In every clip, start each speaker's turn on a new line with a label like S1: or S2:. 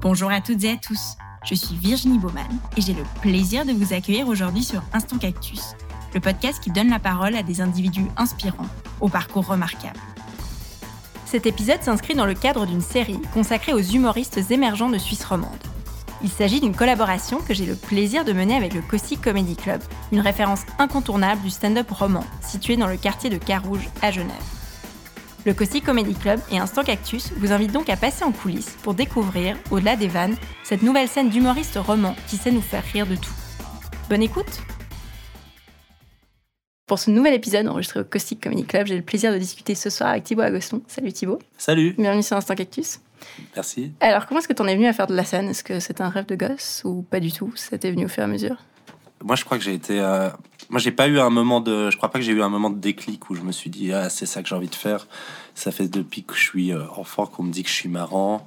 S1: Bonjour à toutes et à tous. Je suis Virginie Baumann et j'ai le plaisir de vous accueillir aujourd'hui sur Instant Cactus, le podcast qui donne la parole à des individus inspirants, au parcours remarquable. Cet épisode s'inscrit dans le cadre d'une série consacrée aux humoristes émergents de Suisse romande. Il s'agit d'une collaboration que j'ai le plaisir de mener avec le Cossy Comedy Club, une référence incontournable du stand-up roman situé dans le quartier de Carouge à Genève. Le Cossy Comedy Club et Instant Cactus vous invitent donc à passer en coulisses pour découvrir, au-delà des vannes, cette nouvelle scène d'humoristes romans qui sait nous faire rire de tout. Bonne écoute Pour ce nouvel épisode enregistré au Caustic Comedy Club, j'ai le plaisir de discuter ce soir avec Thibaut Agoston. Salut Thibaut.
S2: Salut.
S1: Bienvenue sur Instant Cactus.
S2: Merci.
S1: Alors, comment est-ce que tu en es venu à faire de la scène? Est-ce que c'est un rêve de gosse ou pas du tout? C'était venu au fur et à mesure?
S2: Moi, je crois que j'ai été. euh, Moi, j'ai pas eu un moment de. Je crois pas que j'ai eu un moment de déclic où je me suis dit ah c'est ça que j'ai envie de faire. Ça fait depuis que je suis euh, enfant qu'on me dit que je suis marrant.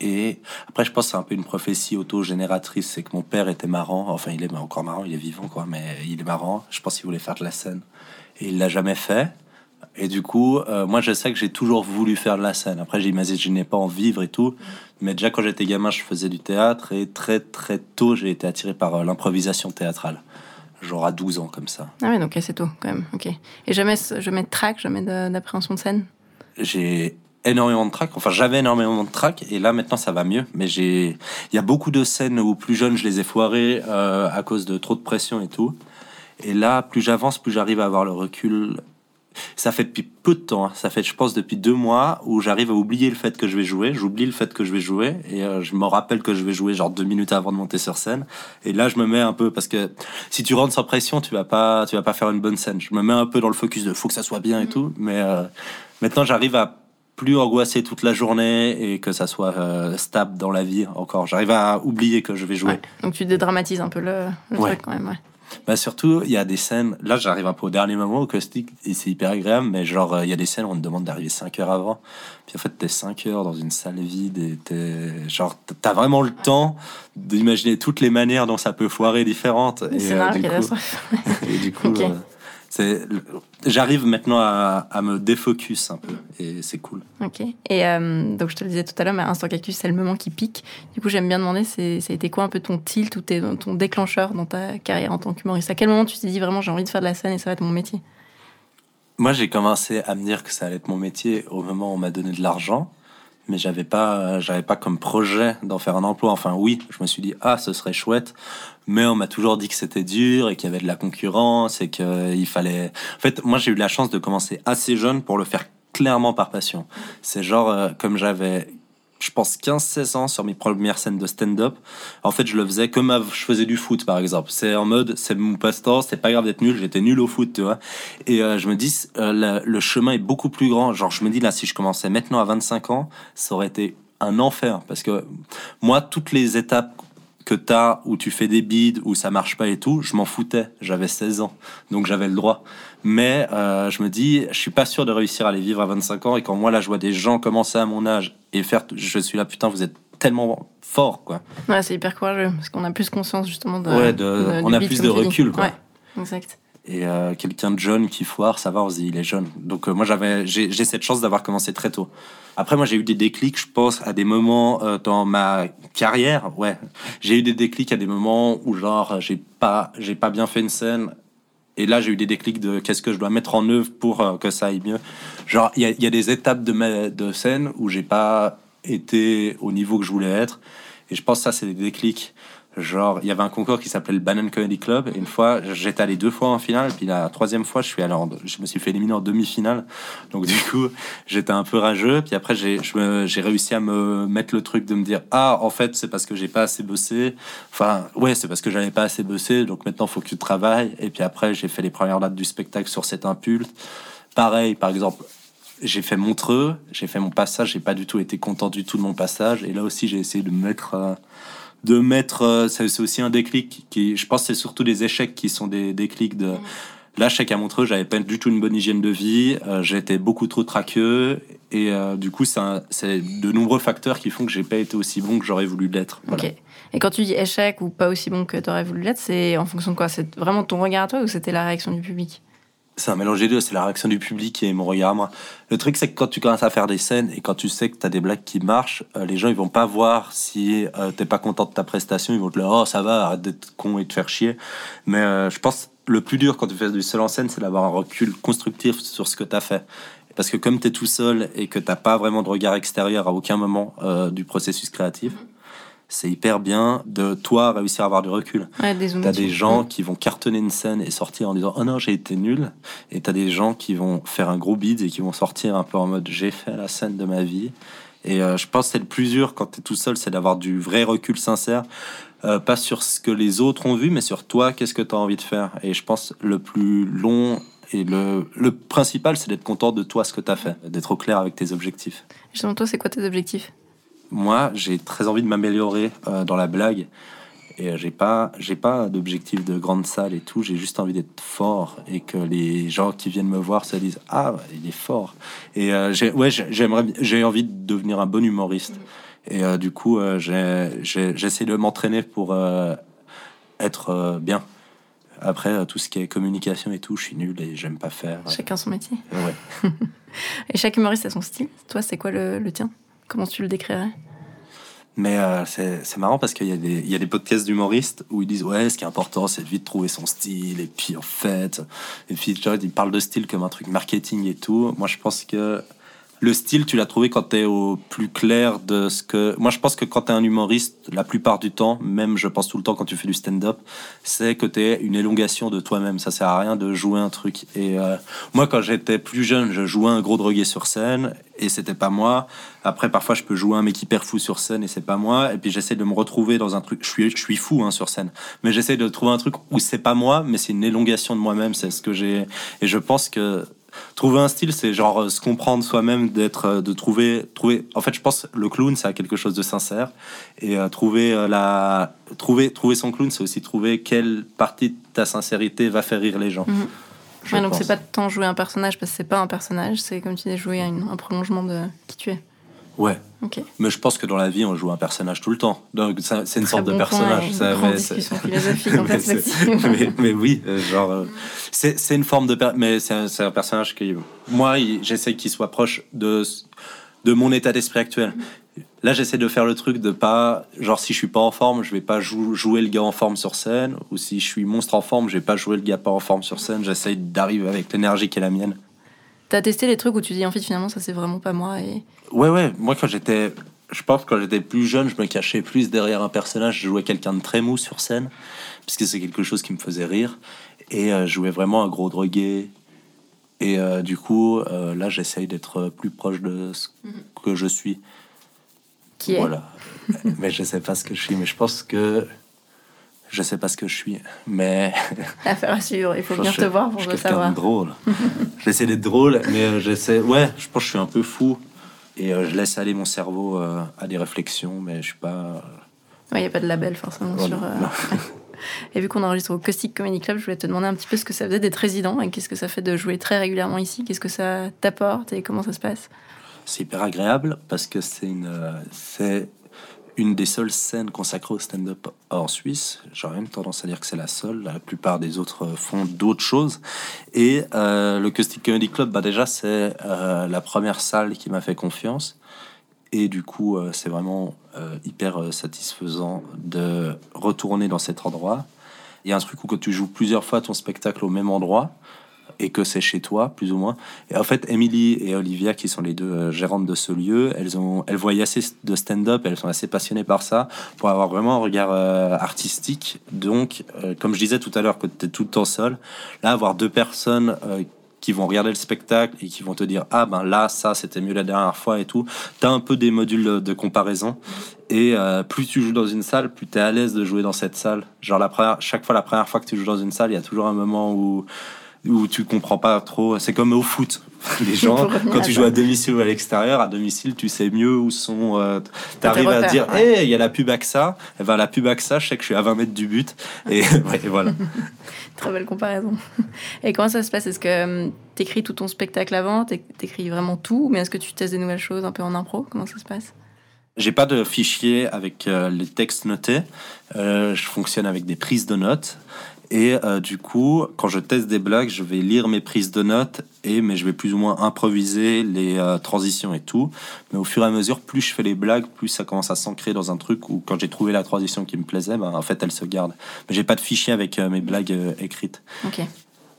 S2: Et après, je pense que c'est un peu une prophétie auto-génératrice. C'est que mon père était marrant. Enfin, il est encore marrant, il est vivant, quoi. Mais il est marrant. Je pense qu'il voulait faire de la scène. Et il l'a jamais fait. Et du coup, euh, moi, je sais que j'ai toujours voulu faire de la scène. Après, j'imaginais pas en vivre et tout. Mais déjà, quand j'étais gamin, je faisais du théâtre. Et très, très tôt, j'ai été attiré par euh, l'improvisation théâtrale. Genre à 12 ans, comme ça.
S1: Ah oui, donc assez tôt quand même. Ok. Et jamais, jamais de trac, jamais de- d'appréhension de scène?
S2: J'ai énormément de trac. Enfin, j'avais énormément de trac. Et là, maintenant, ça va mieux. Mais j'ai. Il y a beaucoup de scènes où, plus jeune, je les ai foirées euh, à cause de trop de pression et tout. Et là, plus j'avance, plus j'arrive à avoir le recul. Ça fait depuis peu de temps, hein. ça fait je pense depuis deux mois où j'arrive à oublier le fait que je vais jouer, j'oublie le fait que je vais jouer et euh, je me rappelle que je vais jouer genre deux minutes avant de monter sur scène et là je me mets un peu parce que si tu rentres sans pression tu vas pas tu vas pas faire une bonne scène. Je me mets un peu dans le focus de faut que ça soit bien et tout, mais euh, maintenant j'arrive à plus angoisser toute la journée et que ça soit euh, stable dans la vie encore. J'arrive à oublier que je vais jouer.
S1: Ouais. Donc tu dédramatises un peu le, le
S2: Ouais.
S1: truc quand même. Ouais.
S2: Bah surtout, il y a des scènes. Là, j'arrive un peu au dernier moment au caustique et c'est hyper agréable, mais genre, euh, il y a des scènes où on te demande d'arriver 5 heures avant. Puis en fait, t'es 5 heures dans une salle vide et t'es. Genre, t'as vraiment le temps d'imaginer toutes les manières dont ça peut foirer différentes. Et, euh, du coup,
S1: catastrophe.
S2: et du coup,
S1: Ok.
S2: euh, c'est. J'arrive maintenant à, à me défocus un peu et c'est cool.
S1: Ok. Et euh, donc je te le disais tout à l'heure, mais Instant Cactus, c'est le moment qui pique. Du coup, j'aime bien demander, c'est, ça a été quoi un peu ton tilt ou tes- ton déclencheur dans ta carrière en tant qu'humoriste? À quel moment tu t'es dit vraiment j'ai envie de faire de la scène et ça va être mon métier?
S2: Moi, j'ai commencé à me dire que ça allait être mon métier au moment où on m'a donné de l'argent, mais j'avais pas, j'avais pas comme projet d'en faire un emploi. Enfin, oui, je me suis dit ah, ce serait chouette, mais on m'a toujours dit que c'était dur et qu'il y avait de la concurrence et qu'il fallait. En fait, moi, j'ai eu la chance de commencer assez jeune pour le faire clairement par passion. C'est genre euh, comme j'avais je pense 15-16 ans sur mes premières scènes de stand-up. En fait, je le faisais comme je faisais du foot, par exemple. C'est en mode, c'est mon passe-temps, c'est pas grave d'être nul, j'étais nul au foot, tu vois. Et euh, je me dis, euh, le chemin est beaucoup plus grand. Genre, je me dis là, si je commençais maintenant à 25 ans, ça aurait été un enfer. Parce que moi, toutes les étapes que t'as où tu fais des bides, où ça marche pas et tout, je m'en foutais. J'avais 16 ans, donc j'avais le droit. Mais euh, je me dis, je suis pas sûr de réussir à les vivre à 25 ans. Et quand moi, là, je vois des gens commencer à mon âge et faire, je suis là, putain, vous êtes tellement fort, quoi.
S1: Ouais, c'est hyper courageux parce qu'on a plus conscience justement de.
S2: Ouais, de- on a plus de recul, quoi.
S1: Ouais, exact.
S2: Et euh, quelqu'un de jeune qui foire, ça va, on se dit, il est jeune. Donc euh, moi, j'avais, j'ai, cette chance d'avoir commencé très tôt. Après, moi, j'ai eu des déclics, je pense, à des moments euh, dans ma carrière. Ouais, j'ai eu des déclics à des moments où genre j'ai pas, j'ai pas bien fait une scène. Et là, j'ai eu des déclics de qu'est-ce que je dois mettre en œuvre pour que ça aille mieux. Genre, il y a, des étapes de scène où j'ai pas été au niveau que je voulais être. Et je pense que ça, c'est des déclics. Genre, il y avait un concours qui s'appelait le Banana Comedy Club. Et une fois, j'étais allé deux fois en finale. Puis la troisième fois, je suis allé en- je me suis fait éliminer en demi-finale. Donc du coup, j'étais un peu rageux. Puis après, j'ai réussi à me mettre le truc de me dire, ah, en fait, c'est parce que j'ai pas assez bossé. Enfin, ouais, c'est parce que j'avais pas assez bossé. Donc maintenant, faut que tu travailles. Et puis après, j'ai fait les premières dates du spectacle sur cet impulse. Pareil, par exemple, j'ai fait Montreux, j'ai fait mon passage, j'ai pas du tout été content du tout de mon passage. Et là aussi, j'ai essayé de me mettre, euh, de mettre. euh, c'est aussi un déclic qui, je pense, que c'est surtout des échecs qui sont des déclics de. Là, je sais qu'à Montreux, j'avais pas du tout une bonne hygiène de vie. euh, J'étais beaucoup trop traqueux. Et euh, du coup, c'est de nombreux facteurs qui font que j'ai pas été aussi bon que j'aurais voulu l'être. Voilà.
S1: Et quand tu dis échec ou pas aussi bon que tu aurais voulu l'être, c'est en fonction de quoi? C'est vraiment ton regard à toi ou c'était la réaction du public?
S2: C'est un mélange des deux, c'est la réaction du public et mon regard à moi. Le truc, c'est que quand tu commences à faire des scènes et quand tu sais que tu as des blagues qui marchent, euh, les gens, ils vont pas voir si euh, t'es pas content de ta prestation, ils vont te dire, oh, ça va, arrête d'être con et de faire chier. Mais euh, je pense le plus dur quand tu fais du seul en scène, c'est d'avoir un recul constructif sur ce que tu as fait. Parce que comme tu es tout seul et que t'as pas vraiment de regard extérieur à aucun moment du processus créatif, c'est hyper bien de toi réussir à avoir du recul.
S1: Ouais,
S2: t'as des gens qui vont cartonner une scène et sortir en disant oh non j'ai été nul. Et t'as des gens qui vont faire un gros bid et qui vont sortir un peu en mode j'ai fait la scène de ma vie. Et euh, je pense que c'est le plus dur quand t'es tout seul c'est d'avoir du vrai recul sincère. Euh, pas sur ce que les autres ont vu mais sur toi qu'est-ce que t'as envie de faire. Et je pense le plus long et le, le principal, c'est d'être content de toi, ce que tu as fait, d'être au clair avec tes objectifs.
S1: Justement, toi, c'est quoi tes objectifs?
S2: Moi, j'ai très envie de m'améliorer euh, dans la blague. Et euh, j'ai pas, j'ai pas d'objectif de grande salle et tout. J'ai juste envie d'être fort et que les gens qui viennent me voir se disent ah il est fort. Et euh, j'ai, ouais, j'aimerais, j'ai envie de devenir un bon humoriste. Et du coup, j'essaie de m'entraîner pour être bien. Après, tout ce qui est communication et tout, je suis nul et j'aime pas faire.
S1: Chacun son métier.
S2: Ouais.
S1: et chaque humoriste a son style. Toi, c'est quoi le, le tien? Comment tu le décrirais?
S2: Mais euh, c'est marrant parce qu'il y, a des, podcasts d'humoristes où ils disent Ouais, ce qui est important, c'est vite trouver son style. Et puis en fait, et puis ils parlent de style comme un truc marketing et tout. Moi, je pense que le style, tu l'as trouvé quand tu es au plus clair de ce que. Moi, je pense que quand tu es un humoriste, la plupart du temps, même je pense tout le temps quand tu fais du stand-up, c'est que tu es une élongation de toi-même. Ça sert à rien de jouer un truc. Et euh, moi, quand j'étais plus jeune, je jouais un gros drogué sur scène et c'était pas moi. Après, parfois, je peux jouer un mec hyper fou sur scène et c'est pas moi. Et puis, j'essaie de me retrouver dans un truc. Je suis, je suis fou hein, sur scène, mais j'essaie de trouver un truc où c'est pas moi, mais c'est une élongation de moi-même. C'est ce que j'ai. Et je pense que trouver un style, c'est genre euh, se comprendre soi-même, d'être, euh, de trouver, trouver. En fait, je pense le clown, c'est quelque chose de sincère, et euh, trouver la, trouver, trouver son clown, c'est aussi trouver quelle partie de ta sincérité va faire rire les gens.
S1: Mhm. donc c'est pas tant jouer un personnage parce que c'est pas un personnage, c'est comme tu dis jouer un prolongement de qui tu es.
S2: Ouais. Mais je pense que dans la vie, on joue un personnage tout le temps. Donc c'est une sorte de personnage. mais, oui, euh, genre euh, c'est une forme de mais c'est un, un, personnage qui moi j'essaie qu'il soit proche de de mon état d'esprit actuel. Là, j'essaie de faire le truc de pas genre si je suis pas en forme, je vais pas jouer le gars en forme sur scène ou si je suis monstre en forme, je vais pas jouer le gars pas en forme sur scène. J'essaie d'arriver avec l'énergie qui est la mienne.
S1: T'as testé les trucs où tu dis en fait finalement ça c'est vraiment pas moi et.
S2: Ouais ouais, moi quand j'étais, je pense que quand j'étais plus jeune, je me cachais plus derrière un personnage. Je jouais quelqu'un de très mou sur scène puisque c'est quelque chose qui me faisait rire et euh, je jouais vraiment un gros drogué. Et euh, du coup, euh, là, j'essaye d'être plus proche de ce mhm. que je suis.
S1: Qui est?
S2: Voilà. mais je sais pas ce que je suis, mais je pense que je sais pas ce que je suis, mais.
S1: Affaire à suivre, il faut bien te voir pour
S2: le
S1: savoir.
S2: drôle. J'essaie d'être drôle, mais euh, j'essaie. Ouais, je pense que je suis un peu fou. Et euh, je laisse aller mon cerveau euh, à des réflexions, mais je suis pas.
S1: Il n'y a pas de label forcément sur. et vu qu'on enregistre au Caustic Comedy Club, je voulais te demander un petit peu ce que ça faisait d'être résident et qu'est-ce que ça fait de jouer très régulièrement ici. Qu'est-ce que ça t'apporte et comment ça se passe?
S2: C'est hyper agréable parce que c'est une. C'est une des seules scènes consacrées au stand-up en Suisse. J'aurais même tendance à dire que c'est la seule. La plupart des autres font d'autres choses. Et euh, le Caustic Comedy Club, bah déjà, c'est euh, la première salle qui m'a fait confiance. Et du coup, euh, c'est vraiment hyper satisfaisant de retourner dans cet endroit. Il y a un truc où quand tu joues plusieurs fois ton spectacle au même endroit, et que c'est chez toi, plus ou moins. Et en fait, Emily et Olivia, qui sont les deux euh, gérantes de ce lieu, elles, ont, elles voient assez de stand-up, elles sont assez passionnées par ça, pour avoir vraiment un regard euh, artistique. Donc, euh, comme je disais tout à l'heure, que tu es tout le temps seul, là, avoir deux personnes qui vont regarder le spectacle et qui vont te dire ah ben là ça c'était mieux la dernière fois et tout tu as un peu des modules de comparaison et plus tu joues dans une salle plus tu es à l'aise de jouer dans cette salle genre la première, chaque fois la première fois que tu joues dans une salle il y a toujours un moment où où tu comprends pas trop. C'est comme au foot. Les gens, quand tu joues à domicile ou à l'extérieur, à domicile, tu sais mieux où sont. Euh, tu arrives à dire, hé, il y a la pub AXA. Et ben, la pub AXA, je sais que je suis à 20 mètres du but. Et, voilà.
S1: Très belle comparaison. Et comment ça se passe? Est-ce que hum, tu écris tout ton spectacle avant? Tu écris vraiment tout? Mais est-ce que tu testes des nouvelles choses un peu en impro? Comment ça se passe?
S2: J'ai pas de fichier avec euh, les textes notés. Euh, je fonctionne avec des prises de notes. Et euh, du coup, quand je teste des blagues, je vais lire mes prises de notes, et, mais je vais plus ou moins improviser les euh, transitions et tout. Mais au fur et à mesure, plus je fais les blagues, plus ça commence à s'ancrer dans un truc où quand j'ai trouvé la transition qui me plaisait, ben, en fait, elle se garde. Mais j'ai pas de fichier avec euh, mes blagues écrites.
S1: Ok.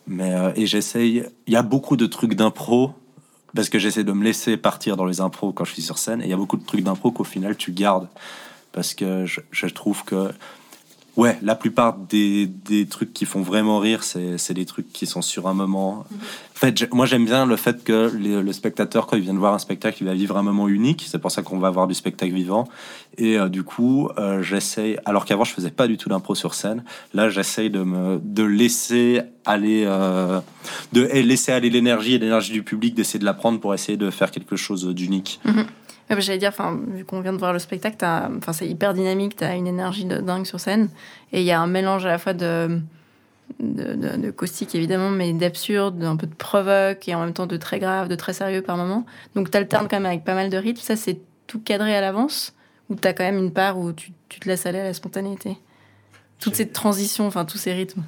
S2: Mais, et j'essaye. Il y a beaucoup de trucs d'impro parce que j'essaie de me laisser partir dans les impros quand je suis sur scène. Et il y a beaucoup de trucs d'impro qu'au final tu gardes parce que je, je trouve que Ouais, la plupart des, des, trucs qui font vraiment rire, c'est des trucs qui sont sur un moment. En fait, moi j'aime bien le fait que le spectateur, quand il vient de voir un spectacle, il va vivre un moment unique. C'est pour ça qu'on va avoir du spectacle vivant. Et euh, du coup, euh, j'essaye, alors qu'avant je faisais pas du tout d'impro sur scène, là j'essaye de me de laisser aller, euh, de laisser aller l'énergie et l'énergie du public, d'essayer de la prendre pour essayer de faire quelque chose d'unique.
S1: Mhm. J'allais dire, vu qu'on vient de voir le spectacle, c'est hyper dynamique, tu as une énergie de dingue sur scène. Et il y a un mélange à la fois de, de, caustique, évidemment, mais d'absurde, d'un peu de provoque, et en même temps de très grave, de très sérieux par moment. Donc tu alternes quand même avec pas mal de rythmes. Ça, c'est tout cadré à l'avance? Ou tu as quand même une part où tu, te laisses aller à la spontanéité? Toutes ces transitions, enfin tous ces rythmes.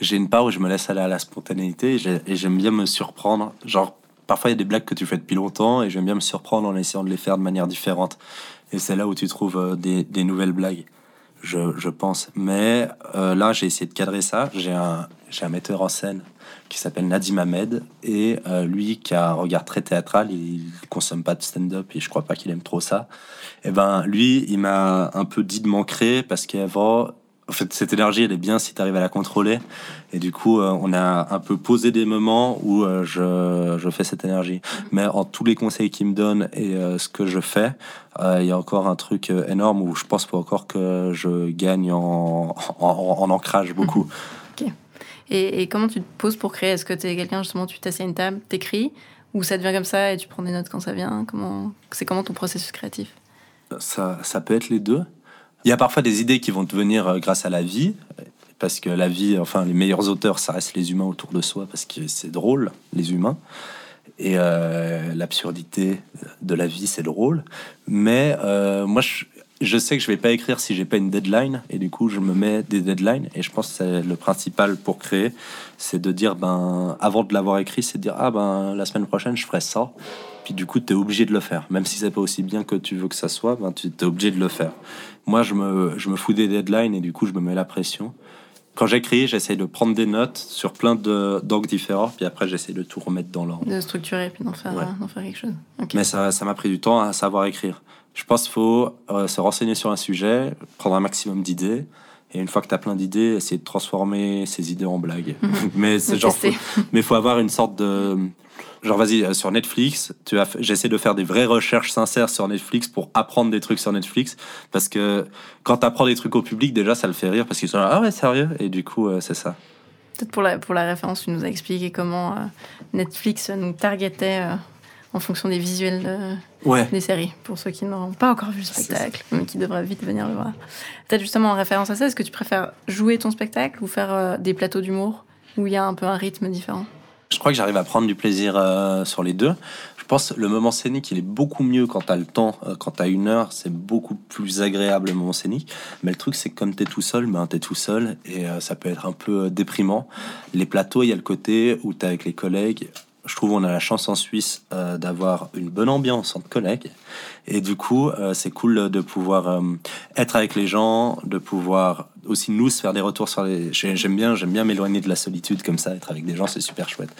S2: J'ai une part où je me laisse aller à la spontanéité et j'aime bien me surprendre. Genre, parfois il y a des blagues que tu fais depuis longtemps et j'aime bien me surprendre en essayant de les faire de manière différente. Et c'est là où tu trouves euh, des, nouvelles blagues, je, je pense. Mais euh, là, j'ai essayé de cadrer ça. J'ai un, j'ai un metteur en scène qui s'appelle Nadim Ahmed et euh, lui qui a un regard très théâtral, il consomme pas de stand-up et je crois pas qu'il aime trop ça. Et ben lui, il m'a un peu dit de m'ancrer parce qu'avant en fait, cette énergie, elle est bien si tu arrives à la contrôler. Et du coup, euh, on a un peu posé des moments où euh, je, je, fais cette énergie. Mais en tous les conseils qu'il me donne et euh, ce que je fais, il y a encore un truc énorme où je pense pas encore que je gagne en, en, en ancrage beaucoup.
S1: Ok. Et, et, comment tu te poses pour créer? Est-ce que tu es quelqu'un, justement, tu t'assieds à une table, t'écris? Ou ça devient comme ça et tu prends des notes quand ça vient? Comment C'est comment ton processus créatif?
S2: Ça, ça peut être les deux. Il y a parfois des idées qui vont te venir euh, grâce à la vie, parce que la vie, enfin, les meilleurs auteurs, ça reste les humains autour de soi, parce que c'est drôle, les humains. Et euh, l'absurdité de la vie, c'est drôle. Mais euh, moi, je, sais que je vais pas écrire si j'ai pas une deadline, et du coup, je me mets des deadlines. Et je pense que c'est le principal pour créer, c'est de dire, ben, avant de l'avoir écrit, c'est de dire, ah ben, la semaine prochaine, je ferai ça. Puis du coup, tu es obligé de le faire. Même si c'est pas aussi bien que tu veux que ça soit, ben, tu es obligé de le faire. Moi, je me, je me fous des deadlines et du coup, je me mets la pression. Quand j'écris, j'essaie de prendre des notes sur plein d'angles différents, puis après, j'essaie de tout remettre dans l'ordre.
S1: De structurer, puis d'en faire, faire, quelque chose.
S2: Mais ça m'a pris du temps à savoir écrire. Je pense qu'il faut euh, se renseigner sur un sujet, prendre un maximum d'idées, et une fois que tu as plein d'idées, essayer de transformer ces idées en blagues. mais c'est genre, mais faut avoir une sorte de Genre, vas-y, euh, sur Netflix, tu as, j'essaie de faire des vraies recherches sincères sur Netflix pour apprendre des trucs sur Netflix. Parce que quand tu apprends des trucs au public, déjà, ça le fait rire parce qu'ils sont là, ah ouais, sérieux? Et du coup, euh, c'est ça.
S1: Peut-être pour la, pour la référence, tu nous as expliqué comment euh, Netflix nous targetait en fonction des visuels des séries, pour ceux qui n'auront pas encore vu le spectacle, mais qui devraient vite venir le voir. Peut-être justement en référence à ça, est-ce que tu préfères jouer ton spectacle ou faire des plateaux d'humour où il y a un peu un rythme différent?
S2: Je crois que j'arrive à prendre du plaisir euh, sur les deux. Je pense que le moment scénique, il est beaucoup mieux quand tu as le temps, euh, quand tu as une heure, c'est beaucoup plus agréable le moment scénique. Mais le truc, c'est que comme tu es tout seul, ben, tu es tout seul et euh, ça peut être un peu déprimant. Les plateaux, il y a le côté où tu es avec les collègues, je trouve on a la chance en Suisse euh, d'avoir une bonne ambiance entre collègues. Et du coup, euh, c'est cool de pouvoir euh, être avec les gens, de pouvoir aussi nous faire des retours sur les. J'aime bien, j'aime bien m'éloigner de la solitude comme ça, être avec des gens, c'est super chouette.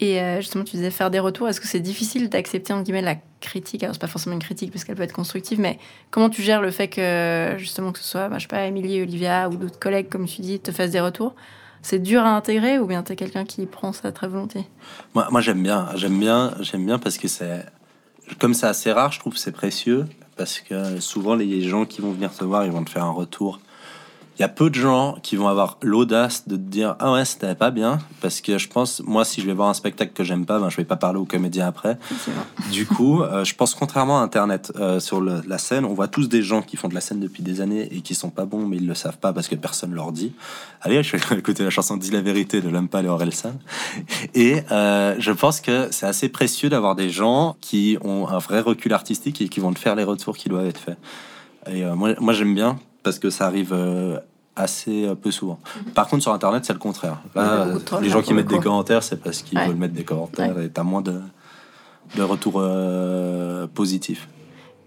S1: Et justement, tu disais faire des retours. Est-ce que c'est difficile d'accepter en guillemets la critique? Alors c'est pas forcément une critique parce qu'elle peut être constructive, mais comment tu gères le fait que justement que ce soit, bah, je sais pas, Émilie, Olivia ou d'autres collègues, comme tu dis, te fassent des retours? C'est dur à intégrer ou bien tu es quelqu'un qui prend ça très volontiers?
S2: Moi, moi j'aime bien, j'aime bien, j'aime bien parce que c'est comme c'est assez rare, je trouve c'est précieux parce que souvent les gens qui vont venir te voir, ils vont te faire un retour il y a peu de gens qui vont avoir l'audace de te dire ah ouais c'était pas bien. Parce que je pense moi si je vais voir un spectacle que j'aime pas ben je vais pas parler aux comédiens après. Du coup euh, je pense contrairement à internet euh, sur la scène on voit tous des gens qui font de la scène depuis des années et qui sont pas bons mais ils le savent pas parce que personne leur dit. Allez je vais écouter la chanson Dis la vérité de Lampa et Orelsan et euh, je pense que c'est assez précieux d'avoir des gens qui ont un vrai recul artistique et qui vont te faire les retours qui doivent être faits. Et moi, moi j'aime bien parce que ça arrive euh, assez euh, peu souvent. Par contre, sur Internet, c'est le contraire. Là, les gens qui mettent des commentaires, c'est parce qu'ils
S1: Ouais.
S2: veulent mettre des commentaires et t'as moins de, de retours euh, positifs.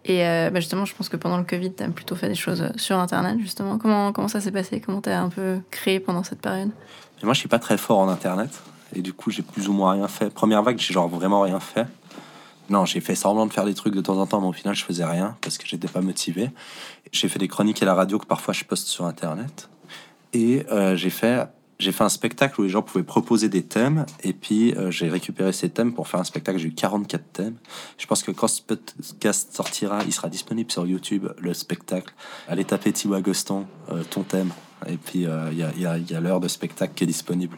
S1: Et euh, bah, justement, je pense que pendant le Covid, tu as plutôt fait des choses sur Internet, justement. Comment, comment ça s'est passé? Comment tu as un peu créé pendant cette période?
S2: Et moi, je suis pas très fort en Internet. Et du coup, j'ai plus ou moins rien fait. Première vague, j'ai genre vraiment rien fait. Non, j'ai fait semblant de faire des trucs de temps en temps, mais au final, je faisais rien parce que j'étais pas motivé. J'ai fait des chroniques à la radio que parfois je poste sur Internet. Et euh, j'ai fait, j'ai fait un spectacle où les gens pouvaient proposer des thèmes. Et puis, euh, j'ai récupéré ces thèmes pour faire un spectacle. J'ai eu 44 thèmes. Je pense que quand ce podcast sortira, il sera disponible sur YouTube, le spectacle. Allez taper Thibaut Agoston, euh, ton thème. Et puis, il y a, y y a l'heure de spectacle qui est disponible.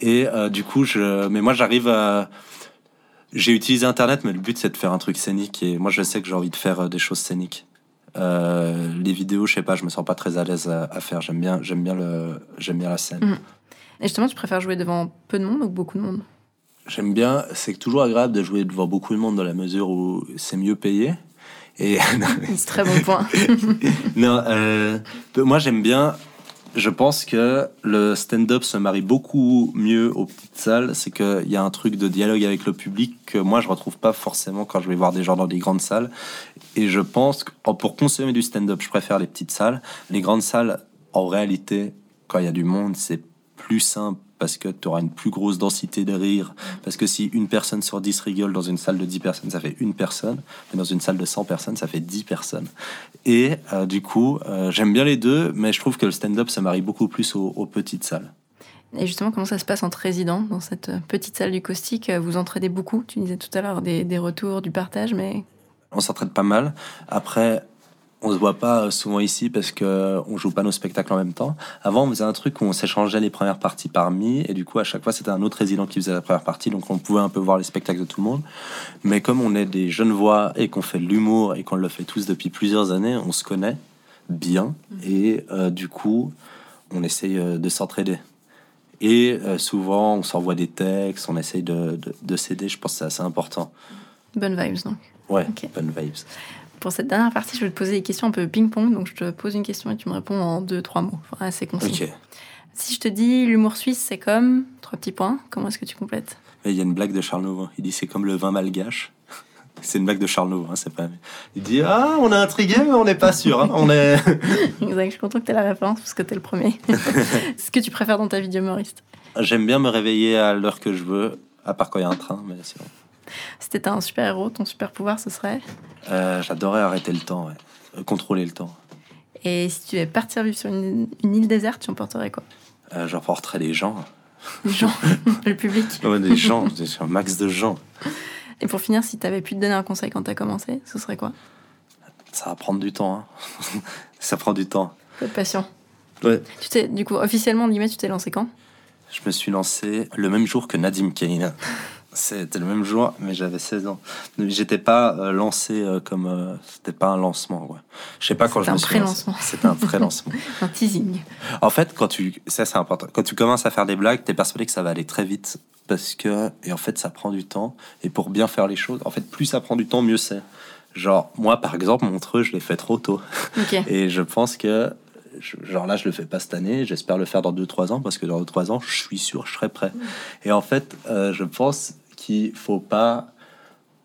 S2: Et du coup, je, mais moi, j'arrive à. J'ai utilisé Internet, mais le but, c'est de faire un truc scénique. Et moi, je sais que j'ai envie de faire euh, des choses scéniques. Euh, les vidéos, je sais pas, je me sens pas très à l'aise à, à faire. J'aime bien, j'aime bien le, j'aime bien la scène.
S1: Mhm. Et justement, tu préfères jouer devant peu de monde ou beaucoup de monde?
S2: J'aime bien. C'est toujours agréable de jouer devant beaucoup de monde dans la mesure où c'est mieux payé. Et
S1: C'est très bon point.
S2: non, euh, moi j'aime bien. Je pense que le stand-up se marie beaucoup mieux aux petites salles. C'est qu'il y a un truc de dialogue avec le public que moi je retrouve pas forcément quand je vais voir des gens dans des grandes salles. Et je pense que oh, pour consommer du stand-up, je préfère les petites salles. Les grandes salles, en réalité, quand il y a du monde, c'est plus simple parce que tu auras une plus grosse densité de rire. Parce que si une personne sur 10 rigole dans une salle de 10 personnes, ça fait une personne. Mais dans une salle de 100 personnes, ça fait 10 personnes. Et euh, du coup, euh, j'aime bien les deux, mais je trouve que le stand-up se marie beaucoup plus aux, aux petites salles.
S1: Et justement, comment ça se passe entre résidents dans cette euh, petite salle du caustique? Vous entraidez beaucoup? Tu disais tout à l'heure des, des retours, du partage, mais
S2: On s'entraide pas mal. Après, on se voit pas souvent ici parce que on joue pas nos spectacles en même temps. Avant, on faisait un truc où on s'échangeait les premières parties parmi, et du coup, à chaque fois, c'était un autre résident qui faisait la première partie, donc on pouvait un peu voir les spectacles de tout le monde. Mais comme on est des jeunes voix et qu'on fait de l'humour et qu'on le fait tous depuis plusieurs années, on se connaît bien, et euh, du coup, on essaye euh, de s'entraider. Et euh, souvent, on s'envoie des textes, on essaye de, de, de s'aider. Je pense que c'est assez important.
S1: bonnes vibes donc.
S2: Ouais, bonne vibes.
S1: Pour cette dernière partie, je vais te poser des questions un peu ping-pong. Donc, je te pose une question et tu me réponds en deux, trois mots. Enfin, assez concis. Si je te dis l'humour suisse, c'est comme trois petits points, comment est-ce que tu complètes?
S2: Il y a une blague de Charles Nouveau. Il dit c'est comme le vin malgache. C'est une blague de Charles Nouveau, hein, c'est pas. Il dit ah on est intrigué mais on n'est pas sûr. hein, On est.
S1: Exact, je suis content que tu aies la référence parce que tu es le premier. ce que tu préfères dans ta vie d'humoriste?
S2: J'aime bien me réveiller à l'heure que je veux, à part quand il y a un train, mais sinon.
S1: Si t'étais un super-héros, ton super-pouvoir, ce serait
S2: Euh, J'adorais arrêter le temps, ouais. Euh, contrôler le temps.
S1: Et si tu devais partir vivre sur une, une île déserte, tu emporterais quoi?
S2: Euh, J'emporterais les gens.
S1: Les gens, le public.
S2: Ouais, des gens, un max de gens.
S1: Et pour finir, si t'avais pu te donner un conseil quand t'as commencé, ce serait quoi?
S2: Ça va prendre du temps. hein. Ça prend du temps.
S1: Faut être patient.
S2: Ouais.
S1: Tu t'es, du coup, officiellement, guillemets, tu t'es lancé quand?
S2: Je me suis lancé le même jour que Nadim Kane. C'était le même jour, mais j'avais 16 ans. J'étais pas euh, lancé euh, comme. euh, C'était pas un lancement, quoi. Je sais pas quand je me suis lancé.
S1: pré-lancement.
S2: C'était un pré-lancement.
S1: Un teasing.
S2: en fait, quand tu. Ça, c'est important. Quand tu commences à faire des blagues, t'es persuadé que ça va aller très vite. Parce que. Et en fait, ça prend du temps. Et pour bien faire les choses, en fait, plus ça prend du temps, mieux c'est. Genre, moi, par exemple, Montreux, je l'ai fait trop tôt. Et je pense que, genre là, je le fais pas cette année. J'espère le faire dans 2-3 ans parce que dans 2-3 ans, je suis sûr, je serai prêt. Et en fait, euh, je pense qu'il faut pas.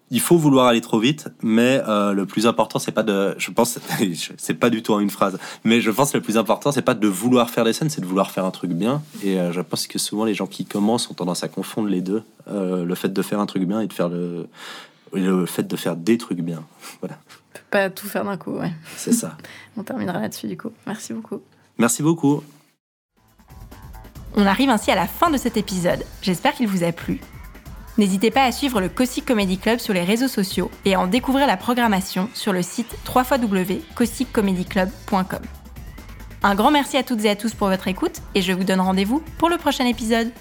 S2: Il faut vouloir aller trop vite, mais euh, le plus important, c'est pas de. Je pense, c'est pas du tout en une phrase, mais je pense que le plus important, c'est pas de vouloir faire des scènes, c'est de vouloir faire un truc bien. Et euh, je pense que souvent, les gens qui commencent ont tendance à confondre les deux. Euh, le fait de faire un truc bien et de faire le. fait de faire des trucs bien. Voilà,
S1: Tu peux pas tout faire d'un coup, ouais.
S2: c'est ça.
S1: On terminera là-dessus, du coup. Merci beaucoup.
S2: Merci beaucoup.
S3: On arrive ainsi à la fin de cet épisode. J'espère qu'il vous a plu. N'hésitez pas à suivre le Caustic Comedy Club sur les réseaux sociaux et à en découvrir la programmation sur le site www.causticcomedyclub.com. Un grand merci à toutes et à tous pour votre écoute et je vous donne rendez-vous pour le prochain épisode.